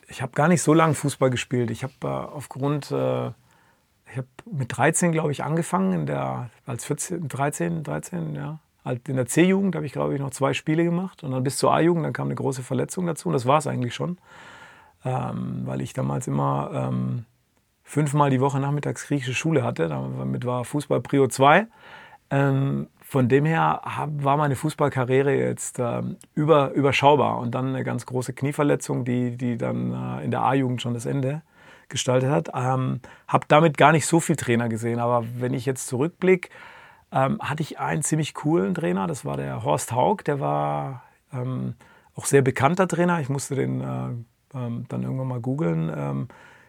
ich habe gar nicht so lange Fußball gespielt. Ich habe äh, aufgrund, äh, ich habe mit 13, glaube ich, angefangen, in der, als 14, 13, 13, ja. Halt in der C-Jugend habe ich, glaube ich, noch zwei Spiele gemacht. Und dann bis zur A-Jugend, dann kam eine große Verletzung dazu. Und das war es eigentlich schon. Ähm, weil ich damals immer ähm, fünfmal die Woche nachmittags griechische Schule hatte. Damit war Fußball Prio 2. Ähm, von dem her war meine Fußballkarriere jetzt äh, über, überschaubar und dann eine ganz große Knieverletzung, die, die dann äh, in der A-Jugend schon das Ende gestaltet hat. Ähm, habe damit gar nicht so viel Trainer gesehen, aber wenn ich jetzt zurückblicke, ähm, hatte ich einen ziemlich coolen Trainer, das war der Horst Haug, der war ähm, auch sehr bekannter Trainer. Ich musste den äh, ähm, dann irgendwann mal googeln.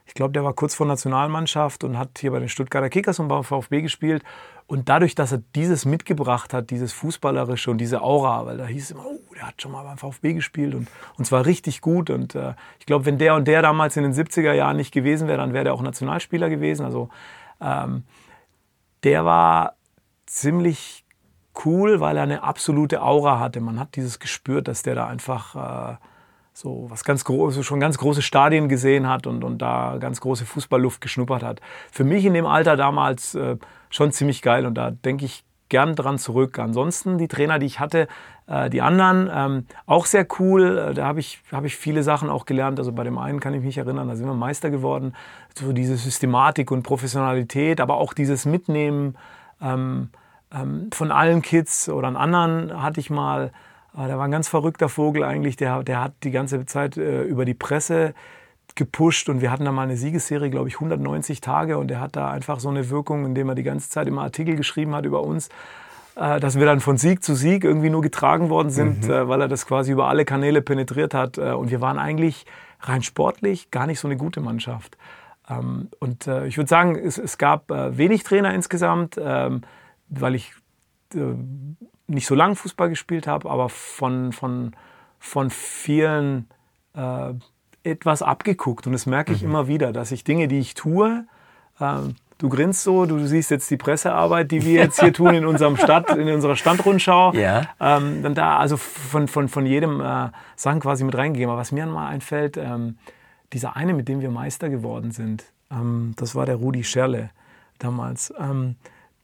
Ich glaube, der war kurz vor Nationalmannschaft und hat hier bei den Stuttgarter Kickers und beim VfB gespielt. Und dadurch, dass er dieses mitgebracht hat, dieses Fußballerische und diese Aura, weil da hieß immer, oh, der hat schon mal beim VfB gespielt und, und zwar richtig gut. Und äh, ich glaube, wenn der und der damals in den 70er Jahren nicht gewesen wäre, dann wäre der auch Nationalspieler gewesen. Also ähm, der war ziemlich cool, weil er eine absolute Aura hatte. Man hat dieses gespürt, dass der da einfach äh, so was ganz großes, schon ganz große Stadien gesehen hat und, und da ganz große Fußballluft geschnuppert hat. Für mich in dem Alter damals äh, schon ziemlich geil und da denke ich gern dran zurück. Ansonsten die Trainer, die ich hatte, äh, die anderen, ähm, auch sehr cool. Äh, da habe ich, hab ich viele Sachen auch gelernt. Also bei dem einen kann ich mich erinnern, da sind wir Meister geworden. So diese Systematik und Professionalität, aber auch dieses Mitnehmen ähm, ähm, von allen Kids oder anderen hatte ich mal. Äh, der war ein ganz verrückter Vogel eigentlich. Der, der hat die ganze Zeit äh, über die Presse gepusht und wir hatten da mal eine Siegesserie, glaube ich, 190 Tage und er hat da einfach so eine Wirkung, indem er die ganze Zeit immer Artikel geschrieben hat über uns, äh, dass wir dann von Sieg zu Sieg irgendwie nur getragen worden sind, mhm. Äh, weil er das quasi über alle Kanäle penetriert hat äh, und wir waren eigentlich rein sportlich gar nicht so eine gute Mannschaft. Ähm, und ich würde sagen, es, es, gab wenig Trainer insgesamt, ähm, weil ich nicht so lange Fußball gespielt habe, aber von, von, von vielen etwas abgeguckt. Und das merke ich mhm. immer wieder, dass ich Dinge, die ich tue, ähm, du grinst so, du siehst jetzt die Pressearbeit, die wir jetzt hier [laughs] tun in unserem Stadt, in unserer Standrundschau. Ja. Ähm, dann da also von, von, von jedem äh, Sachen quasi mit reingegeben. Aber was mir mal einfällt, ähm, dieser eine, mit dem wir Meister geworden sind, ähm, das war der Rudi Scherle damals. Ähm,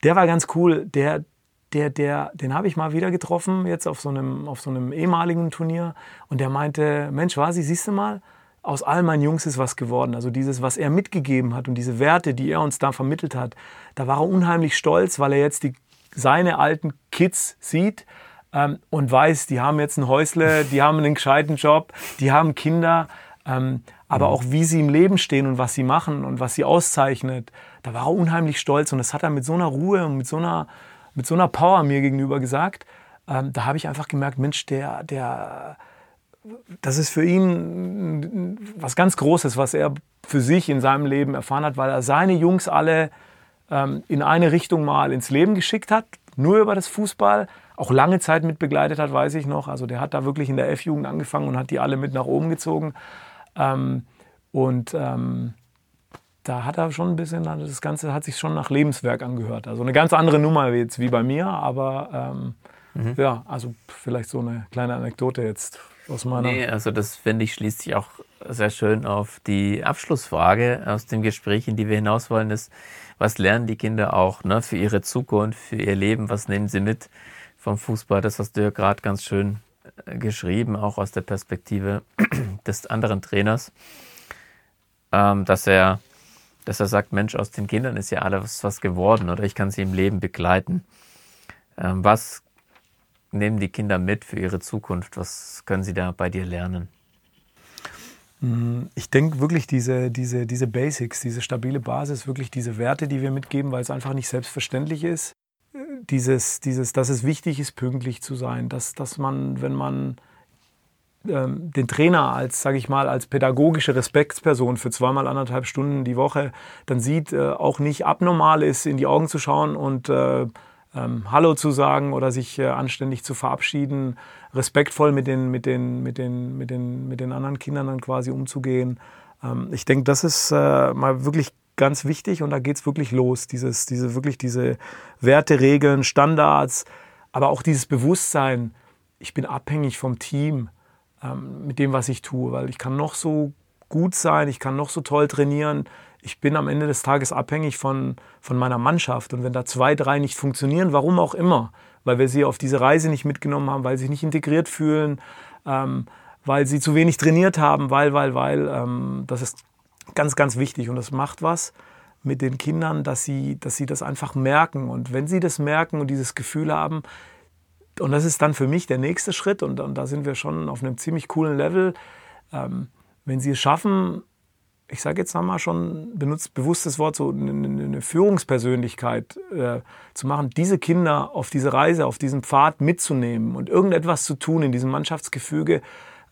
der war ganz cool. Der, der, der, den habe ich mal wieder getroffen, jetzt auf so einem, auf so einem ehemaligen Turnier. Und der meinte, Mensch, Vasi, siehst du mal, aus all meinen Jungs ist was geworden. Also dieses, was er mitgegeben hat und diese Werte, die er uns da vermittelt hat, da war er unheimlich stolz, weil er jetzt die, seine alten Kids sieht ähm, und weiß, die haben jetzt ein Häusle, die haben einen gescheiten Job, die haben Kinder, ähm, aber mhm. auch wie sie im Leben stehen und was sie machen und was sie auszeichnet, da war er unheimlich stolz und das hat er mit so einer Ruhe und mit so einer, mit so einer Power mir gegenüber gesagt. Ähm, da habe ich einfach gemerkt, Mensch, der, der, das ist für ihn was ganz Großes, was er für sich in seinem Leben erfahren hat, weil er seine Jungs alle ähm, in eine Richtung mal ins Leben geschickt hat, nur über das Fußball, auch lange Zeit mit begleitet hat, weiß ich noch. Also der hat da wirklich in der F-Jugend angefangen und hat die alle mit nach oben gezogen. Ähm, und ähm, da hat er schon ein bisschen, das Ganze hat sich schon nach Lebenswerk angehört. Also eine ganz andere Nummer jetzt wie bei mir, aber ähm, mhm. ja, also vielleicht so eine kleine Anekdote jetzt aus meiner. Nee, also das finde ich schließt sich auch sehr schön auf die Abschlussfrage aus dem Gespräch, in die wir hinaus wollen, ist, was lernen die Kinder auch ne, für ihre Zukunft, für ihr Leben, was nehmen sie mit vom Fußball? Das hast du ja gerade ganz schön äh, geschrieben, auch aus der Perspektive [clears throat] des anderen Trainers, ähm, dass er dass er sagt, Mensch, aus den Kindern ist ja alles was geworden oder ich kann sie im Leben begleiten. Ähm, was nehmen die Kinder mit für ihre Zukunft? Was können sie da bei dir lernen? Mm, ich denke wirklich diese, diese, diese Basics, diese stabile Basis, wirklich diese Werte, die wir mitgeben, weil es einfach nicht selbstverständlich ist. Dieses, dieses, dass es wichtig ist, pünktlich zu sein, dass, dass man, wenn man ähm, den Trainer als, sage ich mal, als pädagogische Respektsperson für zweimal anderthalb Stunden die Woche dann sieht, äh, auch nicht abnormal ist, in die Augen zu schauen und äh, ähm, Hallo zu sagen oder sich äh, anständig zu verabschieden, respektvoll mit den, mit den, mit den, mit den, mit den anderen Kindern dann quasi umzugehen. Ähm, ich denke, das ist mal wirklich ganz wichtig und da geht es wirklich los. Dieses, diese, wirklich diese Werte, Regeln, Standards, aber auch dieses Bewusstsein, ich bin abhängig vom Team ähm, mit dem, was ich tue, weil ich kann noch so gut sein, ich kann noch so toll trainieren, ich bin am Ende des Tages abhängig von, von meiner Mannschaft. Und wenn da zwei, drei nicht funktionieren, warum auch immer, weil wir sie auf diese Reise nicht mitgenommen haben, weil sie sich nicht integriert fühlen, ähm, weil sie zu wenig trainiert haben, weil, weil, weil, ähm, das ist ganz, ganz wichtig und das macht was mit den Kindern, dass sie, dass sie das einfach merken. Und wenn sie das merken und dieses Gefühl haben, und das ist dann für mich der nächste Schritt, und, und da sind wir schon auf einem ziemlich coolen Level, ähm, wenn sie es schaffen, ich sage jetzt einmal schon, benutzt bewusst das Wort, so eine, eine Führungspersönlichkeit äh, zu machen, diese Kinder auf diese Reise, auf diesen Pfad mitzunehmen und irgendetwas zu tun in diesem Mannschaftsgefüge,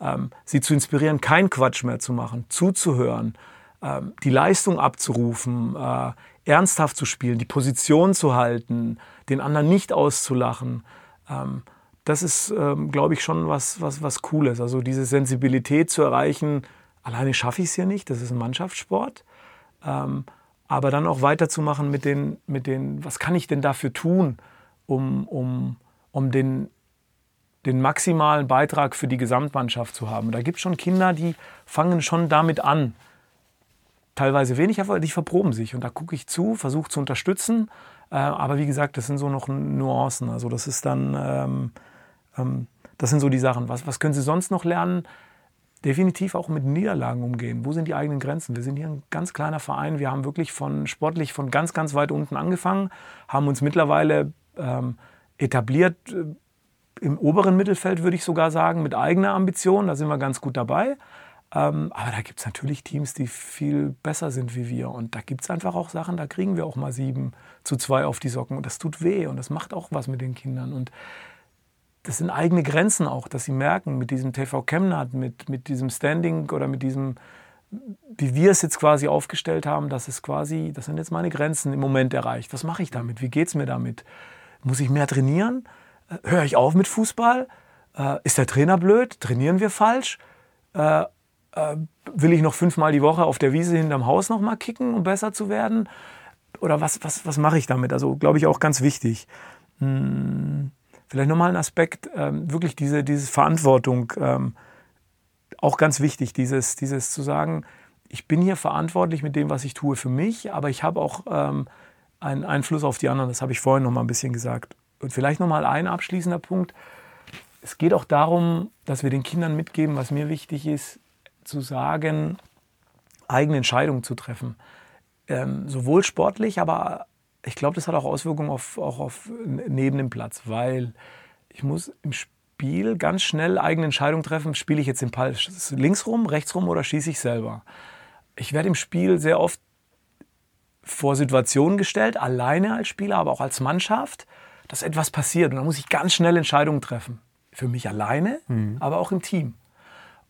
ähm, sie zu inspirieren, keinen Quatsch mehr zu machen, zuzuhören, ähm, die Leistung abzurufen, äh, ernsthaft zu spielen, die Position zu halten, den anderen nicht auszulachen. Ähm, das ist, ähm, glaube ich, schon was, was, was Cooles. Also diese Sensibilität zu erreichen, alleine schaffe ich es ja nicht, das ist ein Mannschaftssport. Ähm, aber dann auch weiterzumachen mit den, mit den, was kann ich denn dafür tun, um, um, um den, den maximalen Beitrag für die Gesamtmannschaft zu haben. Da gibt es schon Kinder, die fangen schon damit an. Teilweise wenig, aber die verproben sich. Und da gucke ich zu, versuche zu unterstützen. Äh, aber wie gesagt, das sind so noch Nuancen. Also das ist dann, ähm, ähm, das sind so die Sachen. Was, was können sie sonst noch lernen? Definitiv auch mit Niederlagen umgehen. Wo sind die eigenen Grenzen? Wir sind hier ein ganz kleiner Verein. Wir haben wirklich von sportlich von ganz, ganz weit unten angefangen, haben uns mittlerweile ähm, etabliert äh, im oberen Mittelfeld, würde ich sogar sagen, mit eigener Ambition. Da sind wir ganz gut dabei. Ähm, aber da gibt es natürlich Teams, die viel besser sind wie wir. Und da gibt es einfach auch Sachen, da kriegen wir auch mal sieben zu zwei auf die Socken. Und das tut weh und das macht auch was mit den Kindern. Und das sind eigene Grenzen auch, dass sie merken, mit diesem TV Chemnat, mit, mit diesem Standing oder mit diesem, wie wir es jetzt quasi aufgestellt haben, dass es quasi, das sind jetzt meine Grenzen im Moment erreicht. Was mache ich damit? Wie geht es mir damit? Muss ich mehr trainieren? höre ich auf mit Fußball? Äh, ist der Trainer blöd? Trainieren wir falsch? Äh, will ich noch fünfmal die Woche auf der Wiese hinterm Haus noch mal kicken, um besser zu werden? Oder was, was, was mache ich damit? Also, glaube ich, auch ganz wichtig. Hm, vielleicht nochmal ein Aspekt, ähm, wirklich diese, diese Verantwortung, ähm, auch ganz wichtig, dieses, dieses zu sagen, ich bin hier verantwortlich mit dem, was ich tue für mich, aber ich habe auch ähm, einen Einfluss auf die anderen. Das habe ich vorhin noch mal ein bisschen gesagt. Und vielleicht nochmal ein abschließender Punkt. Es geht auch darum, dass wir den Kindern mitgeben, was mir wichtig ist, zu sagen, eigene Entscheidungen zu treffen. Ähm, sowohl sportlich, aber ich glaube, das hat auch Auswirkungen auf, auch auf neben dem Platz, weil ich muss im Spiel ganz schnell eigene Entscheidungen treffen. Spiele ich jetzt den Ball links rum, rechts rum oder schieße ich selber? Ich werde im Spiel sehr oft vor Situationen gestellt, alleine als Spieler, aber auch als Mannschaft, dass etwas passiert. Und da muss ich ganz schnell Entscheidungen treffen. Für mich alleine, mhm. aber auch im Team.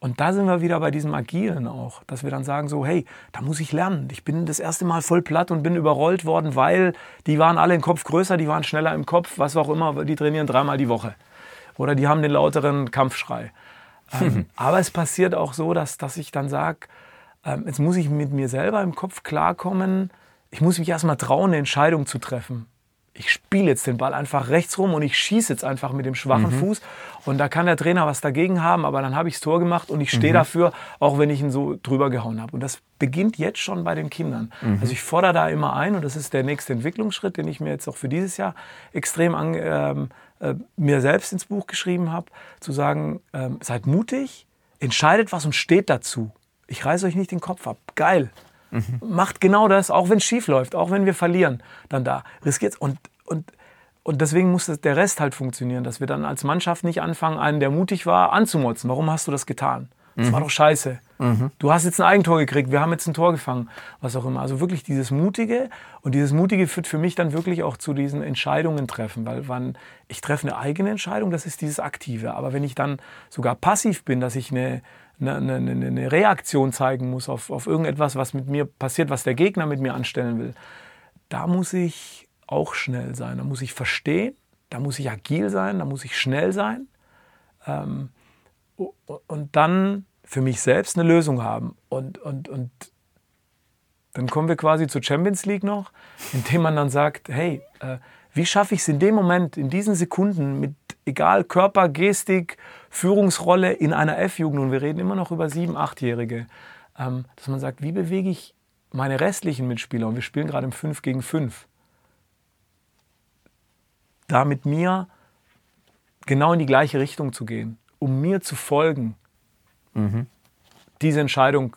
Und da sind wir wieder bei diesem Agilen auch, dass wir dann sagen so, hey, da muss ich lernen. Ich bin das erste Mal voll platt und bin überrollt worden, weil die waren alle im Kopf größer, die waren schneller im Kopf, was auch immer, die trainieren dreimal die Woche. Oder die haben den lauteren Kampfschrei. Ähm, aber es passiert auch so, dass, dass ich dann sage, ähm, jetzt muss ich mit mir selber im Kopf klarkommen, ich muss mich erstmal trauen, eine Entscheidung zu treffen ich spiele jetzt den Ball einfach rechts rum und ich schieße jetzt einfach mit dem schwachen mhm. Fuß. Und da kann der Trainer was dagegen haben, aber dann habe ich das Tor gemacht und ich stehe mhm. dafür, auch wenn ich ihn so drüber gehauen habe. Und das beginnt jetzt schon bei den Kindern. Mhm. Also ich fordere da immer ein und das ist der nächste Entwicklungsschritt, den ich mir jetzt auch für dieses Jahr extrem an, ähm, äh, mir selbst ins Buch geschrieben habe, zu sagen, ähm, seid mutig, entscheidet was und steht dazu. Ich reiße euch nicht den Kopf ab. Geil. Mhm. Macht genau das, auch wenn es schief läuft, auch wenn wir verlieren, dann da. Riskiert und, und, und deswegen muss der Rest halt funktionieren, dass wir dann als Mannschaft nicht anfangen, einen, der mutig war, anzumotzen. Warum hast du das getan? Das mhm. war doch scheiße. Mhm. Du hast jetzt ein Eigentor gekriegt, wir haben jetzt ein Tor gefangen, was auch immer. Also wirklich dieses Mutige und dieses Mutige führt für mich dann wirklich auch zu diesen Entscheidungen treffen, weil wann ich treffe eine eigene Entscheidung, das ist dieses Aktive. Aber wenn ich dann sogar passiv bin, dass ich eine, eine, eine, eine Reaktion zeigen muss auf, auf irgendetwas, was mit mir passiert, was der Gegner mit mir anstellen will, da muss ich auch schnell sein. Da muss ich verstehen, da muss ich agil sein, da muss ich schnell sein ähm, und dann für mich selbst eine Lösung haben. Und, und, und dann kommen wir quasi zur Champions League noch, indem man dann sagt, hey, äh, wie schaffe ich es in dem Moment, in diesen Sekunden mit egal Körper, Gestik, Führungsrolle in einer F-Jugend, und wir reden immer noch über sieben, achtjährige, ähm, dass man sagt, wie bewege ich meine restlichen Mitspieler, und wir spielen gerade im 5 gegen 5, da mit mir genau in die gleiche Richtung zu gehen, um mir zu folgen, mhm. diese Entscheidung,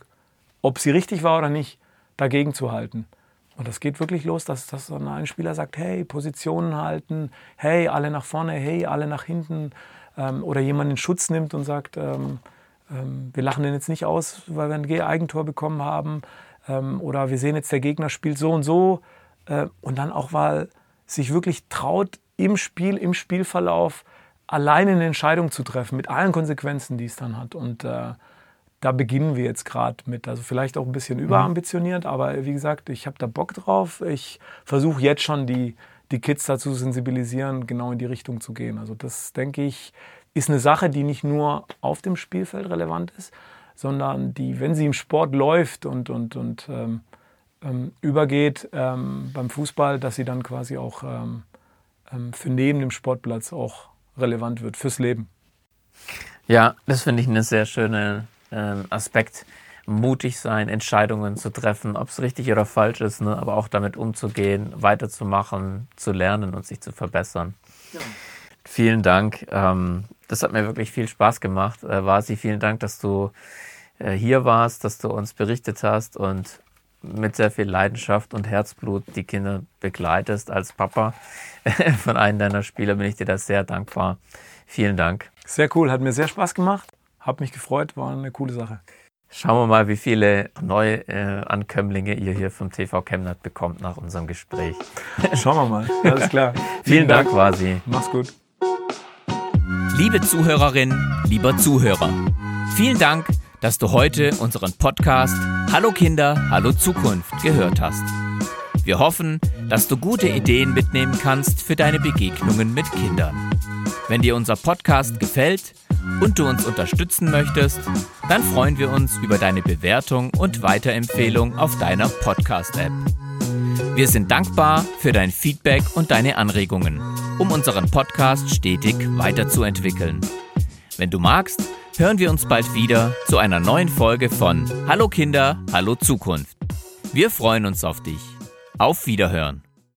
ob sie richtig war oder nicht, dagegen zu halten. Und das geht wirklich los, dass, dass dann ein Spieler sagt, hey, Positionen halten, hey, alle nach vorne, hey, alle nach hinten. Ähm, oder jemand in Schutz nimmt und sagt, ähm, ähm, wir lachen den jetzt nicht aus, weil wir ein Eigentor bekommen haben. Ähm, oder wir sehen jetzt, der Gegner spielt so und so. Äh, und dann auch mal sich wirklich traut, im Spiel, im Spielverlauf alleine eine Entscheidung zu treffen, mit allen Konsequenzen, die es dann hat. Und äh, da beginnen wir jetzt gerade mit. Also vielleicht auch ein bisschen überambitioniert, aber wie gesagt, ich habe da Bock drauf. Ich versuche jetzt schon die, die Kids dazu sensibilisieren, genau in die Richtung zu gehen. Also das, denke ich, ist eine Sache, die nicht nur auf dem Spielfeld relevant ist, sondern die, wenn sie im Sport läuft und, und, und ähm, ähm, übergeht ähm, beim Fußball, dass sie dann quasi auch ähm, ähm, für neben dem Sportplatz auch relevant wird, fürs Leben. Ja, das finde ich einen sehr schönen ähm, Aspekt. Mutig sein, Entscheidungen zu treffen, ob es richtig oder falsch ist, ne? aber auch damit umzugehen, weiterzumachen, zu lernen und sich zu verbessern. Ja. Vielen Dank. Ähm, das hat mir wirklich viel Spaß gemacht. Äh, Vasi, vielen Dank, dass du äh, hier warst, dass du uns berichtet hast und mit sehr viel Leidenschaft und Herzblut die Kinder begleitest. Als Papa [laughs] von einem deiner Spieler bin ich dir da sehr dankbar. Vielen Dank. Sehr cool, hat mir sehr Spaß gemacht. Hab mich gefreut, war eine coole Sache. Schauen wir mal, wie viele neue äh, Ankömmlinge ihr hier vom TV Chemnat bekommt nach unserem Gespräch. Schauen wir mal, [laughs] alles klar. Vielen, Vielen Dank, Dank, Vasi. Mach's gut. Liebe Zuhörerin, lieber Zuhörer, vielen Dank, dass du heute unseren Podcast Hallo Kinder, Hallo Zukunft gehört hast. Wir hoffen, dass du gute Ideen mitnehmen kannst für deine Begegnungen mit Kindern. Wenn dir unser Podcast gefällt und du uns unterstützen möchtest, dann freuen wir uns über deine Bewertung und Weiterempfehlung auf deiner Podcast-App. Wir sind dankbar für dein Feedback und deine Anregungen, um unseren Podcast stetig weiterzuentwickeln. Wenn du magst, hören wir uns bald wieder zu einer neuen Folge von Hallo Kinder, Hallo Zukunft. Wir freuen uns auf dich. Auf Wiederhören.